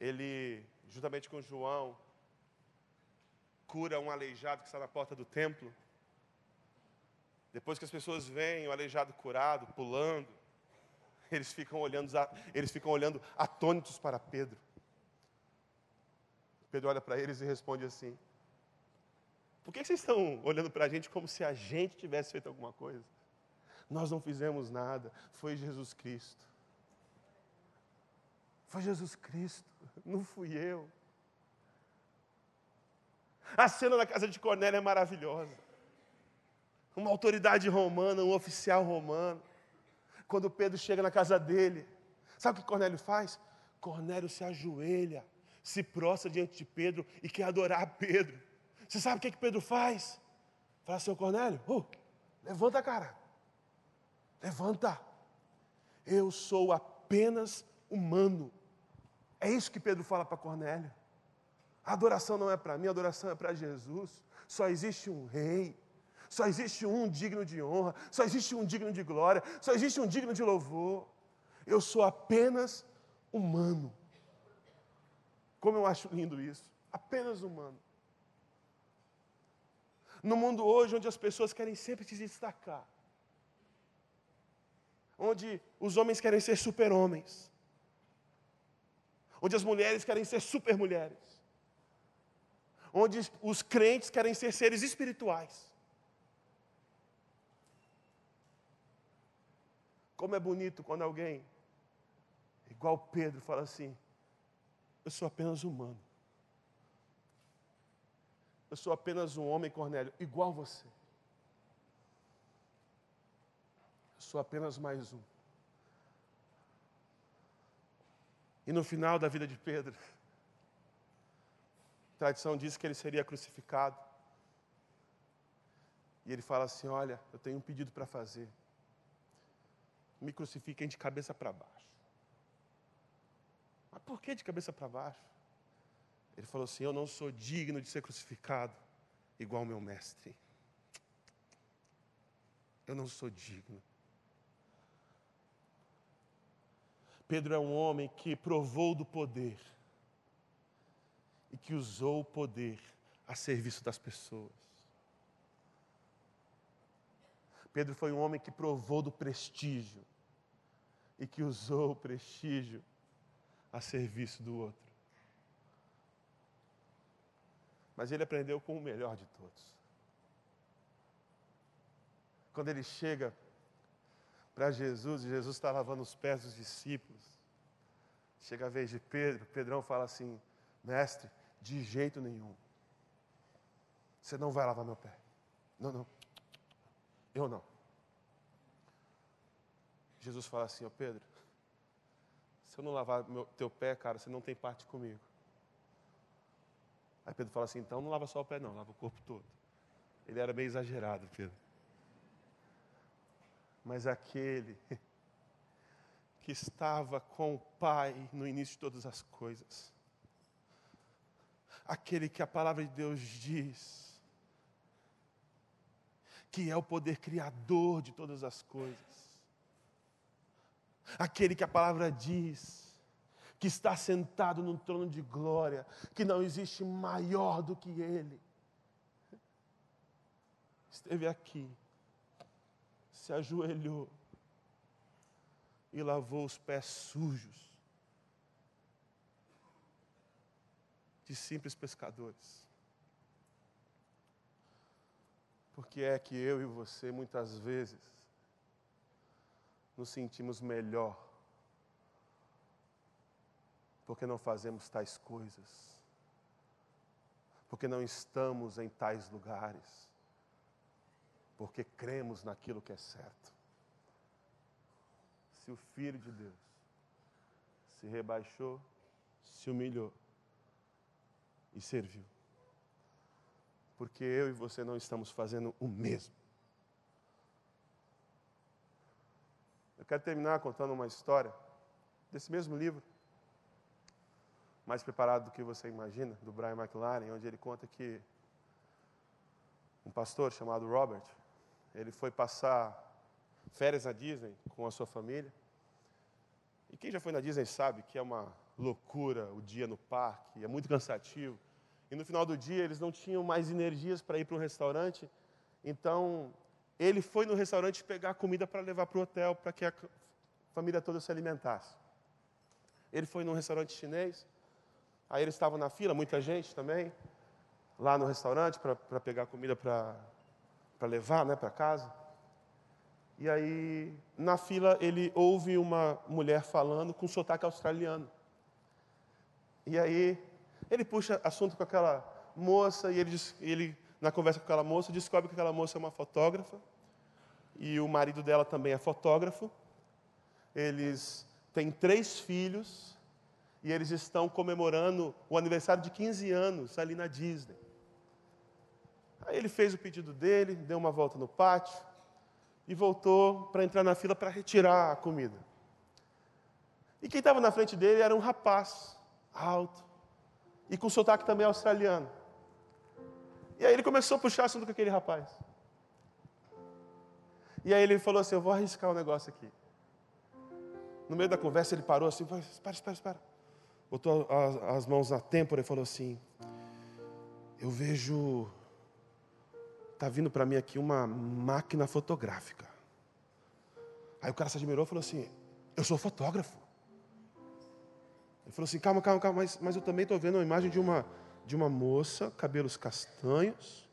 ele juntamente com João, cura um aleijado que está na porta do templo. Depois que as pessoas veem o aleijado curado, pulando, eles ficam olhando, eles ficam olhando atônitos para Pedro. Pedro olha para eles e responde assim: Por que vocês estão olhando para a gente como se a gente tivesse feito alguma coisa? Nós não fizemos nada, foi Jesus Cristo. Foi Jesus Cristo, não fui eu. A cena da casa de Cornélio é maravilhosa. Uma autoridade romana, um oficial romano. Quando Pedro chega na casa dele, sabe o que Cornélio faz? Cornélio se ajoelha, se prostra diante de Pedro e quer adorar Pedro. Você sabe o que, que Pedro faz? Fala assim, Cornélio, uh, levanta, cara. Levanta. Eu sou apenas humano. É isso que Pedro fala para Cornélio. A adoração não é para mim, a adoração é para Jesus. Só existe um rei. Só existe um digno de honra, só existe um digno de glória, só existe um digno de louvor. Eu sou apenas humano. Como eu acho lindo isso. Apenas humano. No mundo hoje, onde as pessoas querem sempre se destacar, onde os homens querem ser super-homens, onde as mulheres querem ser super mulheres, onde os crentes querem ser seres espirituais. Como é bonito quando alguém, igual Pedro, fala assim: Eu sou apenas humano. Eu sou apenas um homem, Cornélio, igual você. Eu sou apenas mais um. E no final da vida de Pedro, a tradição diz que ele seria crucificado. E ele fala assim: Olha, eu tenho um pedido para fazer. Me crucifiquem de cabeça para baixo. Mas por que de cabeça para baixo? Ele falou assim: Eu não sou digno de ser crucificado igual meu mestre. Eu não sou digno. Pedro é um homem que provou do poder e que usou o poder a serviço das pessoas. Pedro foi um homem que provou do prestígio e que usou o prestígio a serviço do outro. Mas ele aprendeu com o melhor de todos. Quando ele chega para Jesus e Jesus está lavando os pés dos discípulos. Chega a vez de Pedro, Pedrão fala assim: Mestre, de jeito nenhum. Você não vai lavar meu pé. Não, não. Eu não. Jesus fala assim: Ó Pedro, se eu não lavar meu, teu pé, cara, você não tem parte comigo. Aí Pedro fala assim: então não lava só o pé, não, lava o corpo todo. Ele era meio exagerado, Pedro. Mas aquele que estava com o Pai no início de todas as coisas. Aquele que a palavra de Deus diz que é o poder criador de todas as coisas. Aquele que a palavra diz que está sentado num trono de glória, que não existe maior do que ele. Esteve aqui, se ajoelhou e lavou os pés sujos de simples pescadores. Porque é que eu e você muitas vezes nos sentimos melhor porque não fazemos tais coisas, porque não estamos em tais lugares, porque cremos naquilo que é certo se o Filho de Deus se rebaixou, se humilhou e serviu. Porque eu e você não estamos fazendo o mesmo. Eu quero terminar contando uma história desse mesmo livro, mais preparado do que você imagina, do Brian McLaren, onde ele conta que um pastor chamado Robert, ele foi passar férias na Disney com a sua família. E quem já foi na Disney sabe que é uma loucura o dia no parque, é muito cansativo. E no final do dia eles não tinham mais energias para ir para um restaurante, então ele foi no restaurante pegar comida para levar para o hotel, para que a família toda se alimentasse. Ele foi num restaurante chinês, aí eles estavam na fila, muita gente também, lá no restaurante para pegar comida para levar né, para casa. E aí, na fila, ele ouve uma mulher falando com sotaque australiano. E aí, ele puxa assunto com aquela moça e ele, ele, na conversa com aquela moça, descobre que aquela moça é uma fotógrafa e o marido dela também é fotógrafo. Eles têm três filhos e eles estão comemorando o aniversário de 15 anos ali na Disney. Aí ele fez o pedido dele, deu uma volta no pátio, e voltou para entrar na fila para retirar a comida. E quem estava na frente dele era um rapaz, alto, e com sotaque também australiano. E aí ele começou a puxar assunto com aquele rapaz. E aí ele falou assim: Eu vou arriscar um negócio aqui. No meio da conversa ele parou assim: Espera, espera, espera. Botou as, as mãos na têmpora e falou assim: Eu vejo está vindo para mim aqui uma máquina fotográfica. Aí o cara se admirou e falou assim: Eu sou fotógrafo. Ele falou assim: Calma, calma, calma, mas, mas eu também estou vendo uma imagem de uma, de uma moça, cabelos castanhos,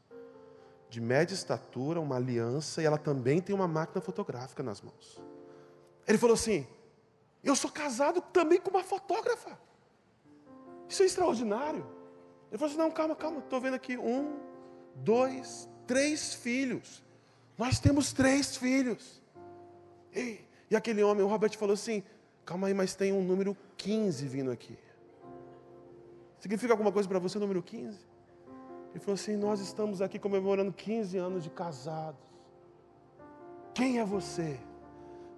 de média estatura, uma aliança, e ela também tem uma máquina fotográfica nas mãos. Ele falou assim: Eu sou casado também com uma fotógrafa. Isso é extraordinário. Ele falou assim: Não, calma, calma, estou vendo aqui um, dois, três filhos. Nós temos três filhos. E, e aquele homem, o Robert, falou assim: calma aí, mas tem um número 15 vindo aqui. Significa alguma coisa para você o número 15? Ele falou assim: Nós estamos aqui comemorando 15 anos de casados. Quem é você?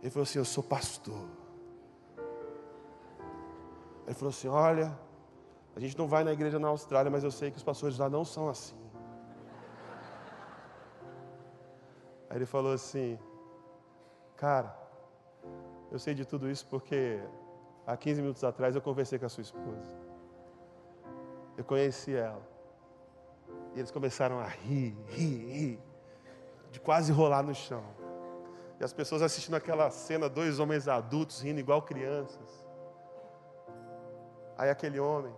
Ele falou assim: Eu sou pastor. Ele falou assim: Olha, a gente não vai na igreja na Austrália, mas eu sei que os pastores lá não são assim. Aí ele falou assim: Cara, eu sei de tudo isso porque há 15 minutos atrás eu conversei com a sua esposa. Eu conheci ela. E eles começaram a rir, rir, rir, de quase rolar no chão. E as pessoas assistindo aquela cena, dois homens adultos rindo igual crianças. Aí aquele homem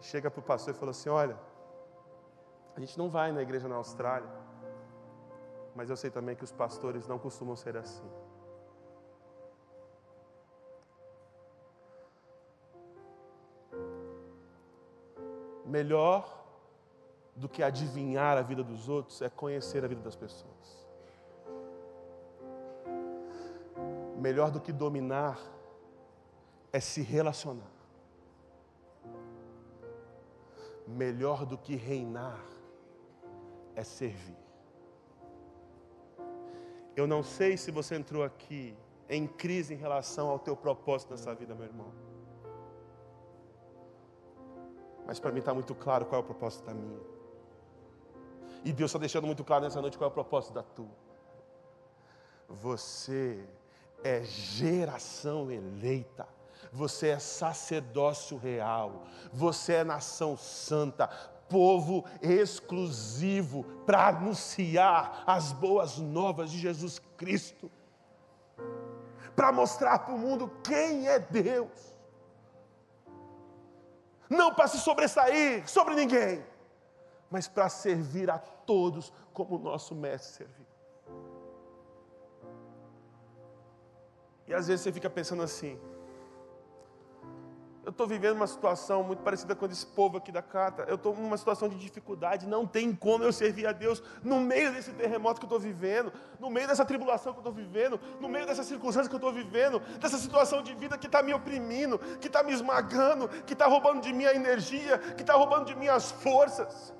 chega para o pastor e falou assim: Olha, a gente não vai na igreja na Austrália mas eu sei também que os pastores não costumam ser assim. Melhor do que adivinhar a vida dos outros é conhecer a vida das pessoas. Melhor do que dominar é se relacionar. Melhor do que reinar é servir. Eu não sei se você entrou aqui em crise em relação ao teu propósito nessa vida, meu irmão. Mas para mim está muito claro qual é o propósito da minha. E Deus está deixando muito claro nessa noite qual é o propósito da tua. Você é geração eleita. Você é sacerdócio real. Você é nação santa. Povo exclusivo para anunciar as boas novas de Jesus Cristo. Para mostrar para o mundo quem é Deus. Não para se sobressair sobre ninguém, mas para servir a todos como o nosso mestre serviu. E às vezes você fica pensando assim: eu estou vivendo uma situação muito parecida com esse povo aqui da carta. Eu estou numa situação de dificuldade. Não tem como eu servir a Deus no meio desse terremoto que eu estou vivendo, no meio dessa tribulação que eu estou vivendo, no meio dessa circunstância que eu estou vivendo, dessa situação de vida que está me oprimindo, que está me esmagando, que está roubando de mim a energia, que está roubando de mim as forças.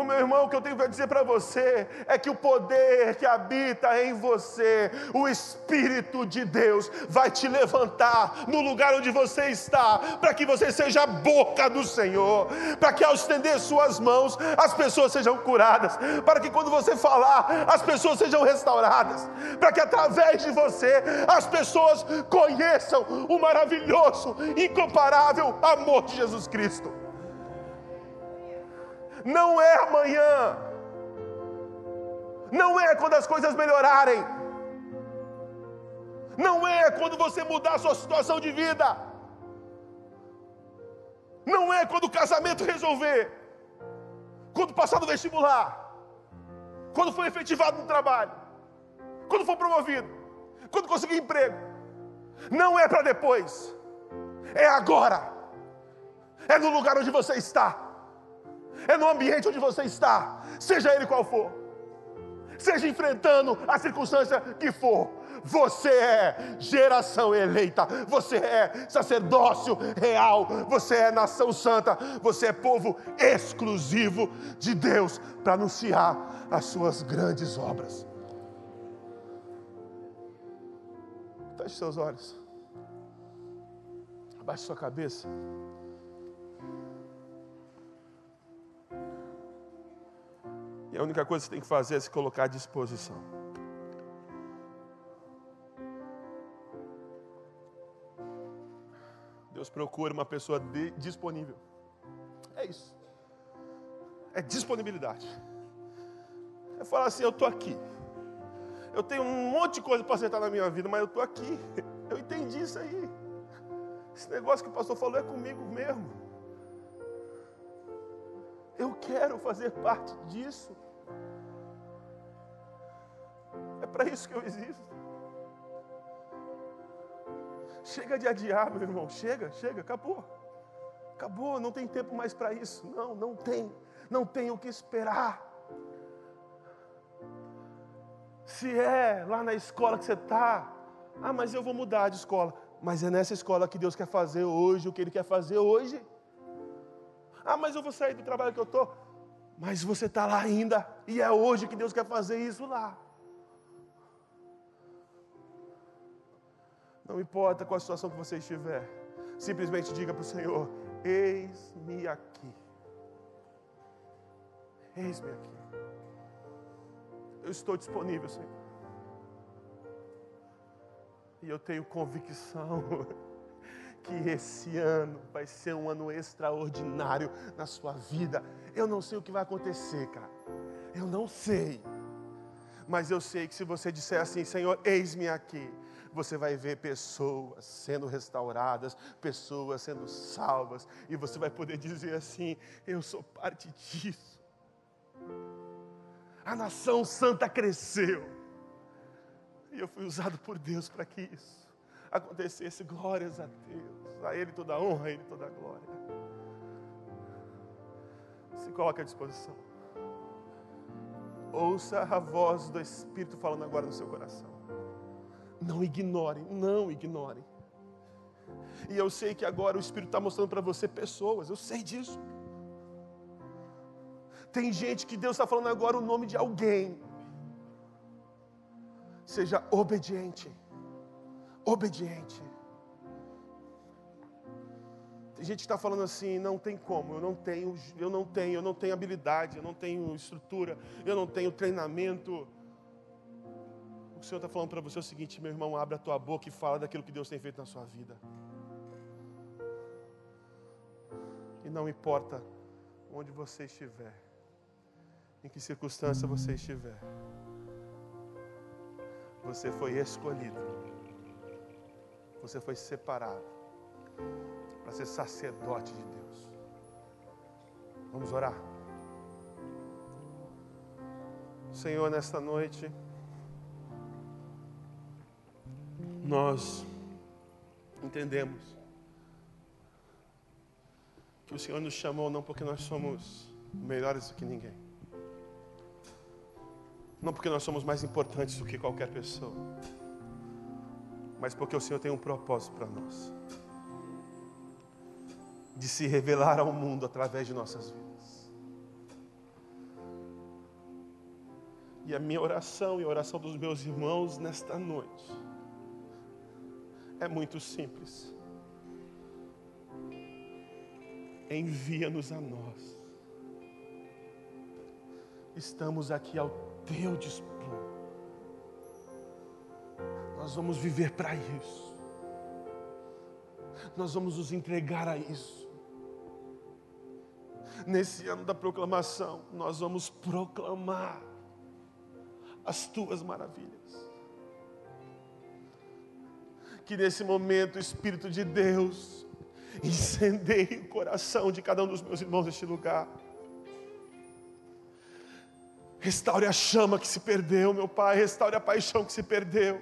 O meu irmão, o que eu tenho para dizer para você é que o poder que habita em você, o Espírito de Deus, vai te levantar no lugar onde você está, para que você seja a boca do Senhor, para que ao estender suas mãos as pessoas sejam curadas, para que quando você falar as pessoas sejam restauradas, para que através de você as pessoas conheçam o maravilhoso, incomparável amor de Jesus Cristo não é amanhã, não é quando as coisas melhorarem, não é quando você mudar a sua situação de vida, não é quando o casamento resolver, quando passar no vestibular, quando for efetivado no trabalho, quando for promovido, quando conseguir emprego, não é para depois, é agora, é no lugar onde você está é no ambiente onde você está, seja ele qual for, seja enfrentando a circunstância que for, você é geração eleita, você é sacerdócio real, você é nação santa, você é povo exclusivo de Deus para anunciar as suas grandes obras. Feche seus olhos, abaixe sua cabeça. E a única coisa que você tem que fazer é se colocar à disposição. Deus procura uma pessoa de, disponível. É isso. É disponibilidade. É falar assim: eu estou aqui. Eu tenho um monte de coisa para acertar na minha vida, mas eu estou aqui. Eu entendi isso aí. Esse negócio que o pastor falou é comigo mesmo. Eu quero fazer parte disso. É para isso que eu existo. Chega de adiar, meu irmão. Chega, chega, acabou. Acabou, não tem tempo mais para isso. Não, não tem. Não tem o que esperar. Se é lá na escola que você está, ah, mas eu vou mudar de escola. Mas é nessa escola que Deus quer fazer hoje o que Ele quer fazer hoje. Ah, mas eu vou sair do trabalho que eu estou. Mas você está lá ainda, e é hoje que Deus quer fazer isso lá. Não importa qual a situação que você estiver, simplesmente diga para o Senhor: Eis-me aqui. Eis-me aqui. Eu estou disponível, Senhor. E eu tenho convicção que esse ano vai ser um ano extraordinário na sua vida. Eu não sei o que vai acontecer, cara. Eu não sei. Mas eu sei que se você disser assim, Senhor, eis-me aqui, você vai ver pessoas sendo restauradas, pessoas sendo salvas, e você vai poder dizer assim: Eu sou parte disso. A nação santa cresceu, e eu fui usado por Deus para que isso acontecesse. Glórias a Deus. A Ele toda a honra, a Ele toda a glória. Se coloque à disposição. Ouça a voz do Espírito falando agora no seu coração. Não ignore, não ignore. E eu sei que agora o Espírito está mostrando para você pessoas, eu sei disso. Tem gente que Deus está falando agora o nome de alguém Seja obediente. Obediente. Tem gente que está falando assim, não tem como, eu não tenho, eu não tenho, eu não tenho habilidade, eu não tenho estrutura, eu não tenho treinamento. O Senhor está falando para você o seguinte, meu irmão, abre a tua boca e fala daquilo que Deus tem feito na sua vida. E não importa onde você estiver, em que circunstância você estiver, você foi escolhido, você foi separado para ser sacerdote de Deus. Vamos orar. Senhor, nesta noite, nós entendemos que o Senhor nos chamou não porque nós somos melhores do que ninguém, não porque nós somos mais importantes do que qualquer pessoa, mas porque o Senhor tem um propósito para nós de se revelar ao mundo através de nossas vidas. E a minha oração e a oração dos meus irmãos nesta noite é muito simples. Envia-nos a nós. Estamos aqui ao teu dispor. Nós vamos viver para isso. Nós vamos nos entregar a isso. Nesse ano da proclamação, nós vamos proclamar as tuas maravilhas que nesse momento o Espírito de Deus incendeie o coração de cada um dos meus irmãos neste lugar. Restaure a chama que se perdeu, meu Pai, restaure a paixão que se perdeu.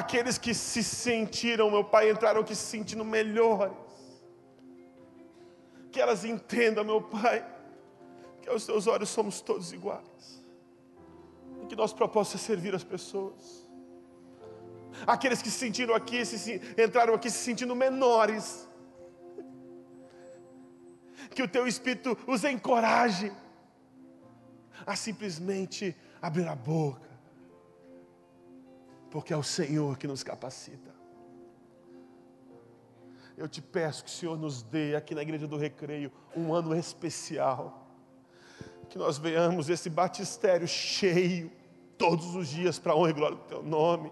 Aqueles que se sentiram, meu Pai, entraram aqui se sentindo melhores. Que elas entendam, meu Pai, que aos teus olhos somos todos iguais. E que nosso propósito é servir as pessoas aqueles que se sentiram aqui, se, entraram aqui se sentindo menores. Que o teu Espírito os encoraje a simplesmente abrir a boca, porque é o Senhor que nos capacita. Eu te peço que o Senhor nos dê aqui na Igreja do Recreio um ano especial, que nós venhamos esse batistério cheio todos os dias para honra e glória do Teu nome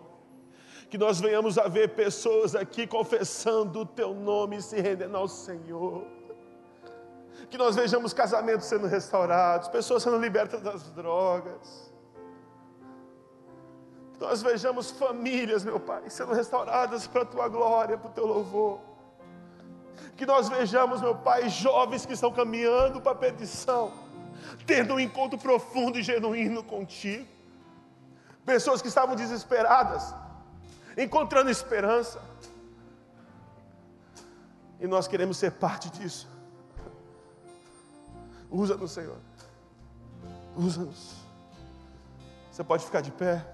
que nós venhamos a ver pessoas aqui confessando o teu nome e se rendendo ao Senhor. Que nós vejamos casamentos sendo restaurados, pessoas sendo libertas das drogas. Nós vejamos famílias, meu Pai, sendo restauradas para a tua glória, para o teu louvor. Que nós vejamos, meu Pai, jovens que estão caminhando para a perdição, tendo um encontro profundo e genuíno contigo. Pessoas que estavam desesperadas, encontrando esperança. E nós queremos ser parte disso. Usa-nos, Senhor. Usa-nos. Você pode ficar de pé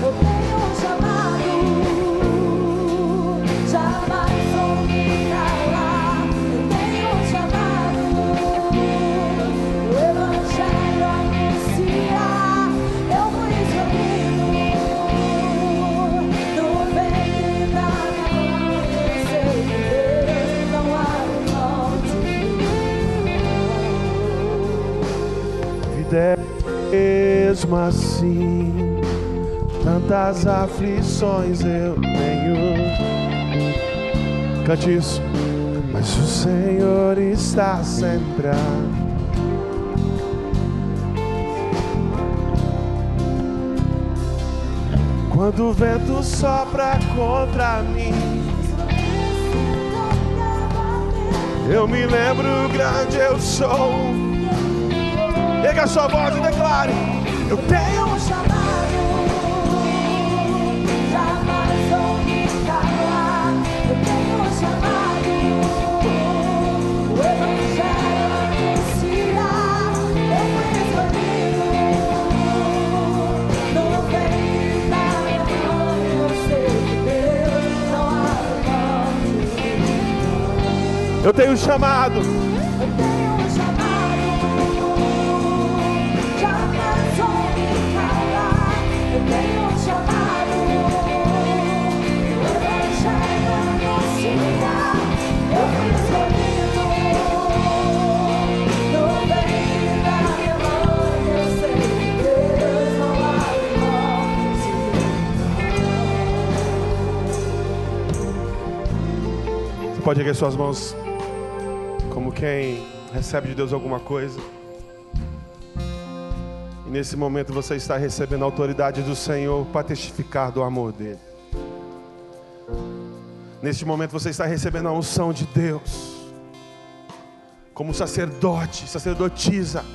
mesmo assim, tantas aflições eu tenho. Cante isso, mas o Senhor está sempre a Quando o vento sopra contra mim, eu me lembro grande eu sou. Pega a sua voz e declare: Eu tenho chamado, jamais vou me calar. Eu tenho chamado, o Evangelho anunciar. Eu fui escolhido, não vem da minha. Eu sei que Deus não abre mão. Eu tenho chamado. Pode erguer suas mãos como quem recebe de Deus alguma coisa. E nesse momento você está recebendo a autoridade do Senhor para testificar do amor dele. Neste momento você está recebendo a unção de Deus. Como sacerdote, sacerdotisa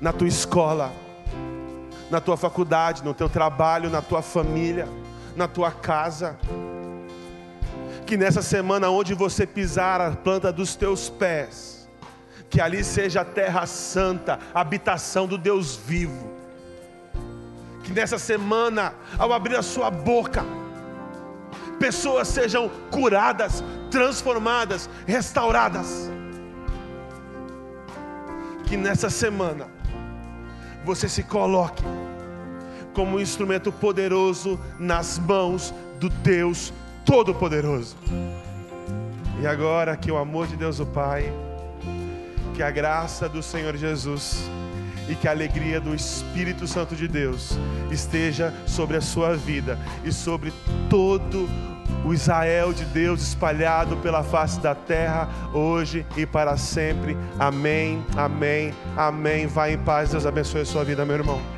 na tua escola, na tua faculdade, no teu trabalho, na tua família, na tua casa que nessa semana onde você pisar a planta dos teus pés, que ali seja a terra santa, a habitação do Deus vivo. Que nessa semana, ao abrir a sua boca, pessoas sejam curadas, transformadas, restauradas. Que nessa semana você se coloque como um instrumento poderoso nas mãos do Deus Todo-Poderoso. E agora que o amor de Deus o Pai, que a graça do Senhor Jesus e que a alegria do Espírito Santo de Deus esteja sobre a sua vida e sobre todo o Israel de Deus espalhado pela face da terra, hoje e para sempre. Amém, amém, amém. Vá em paz, Deus abençoe a sua vida, meu irmão.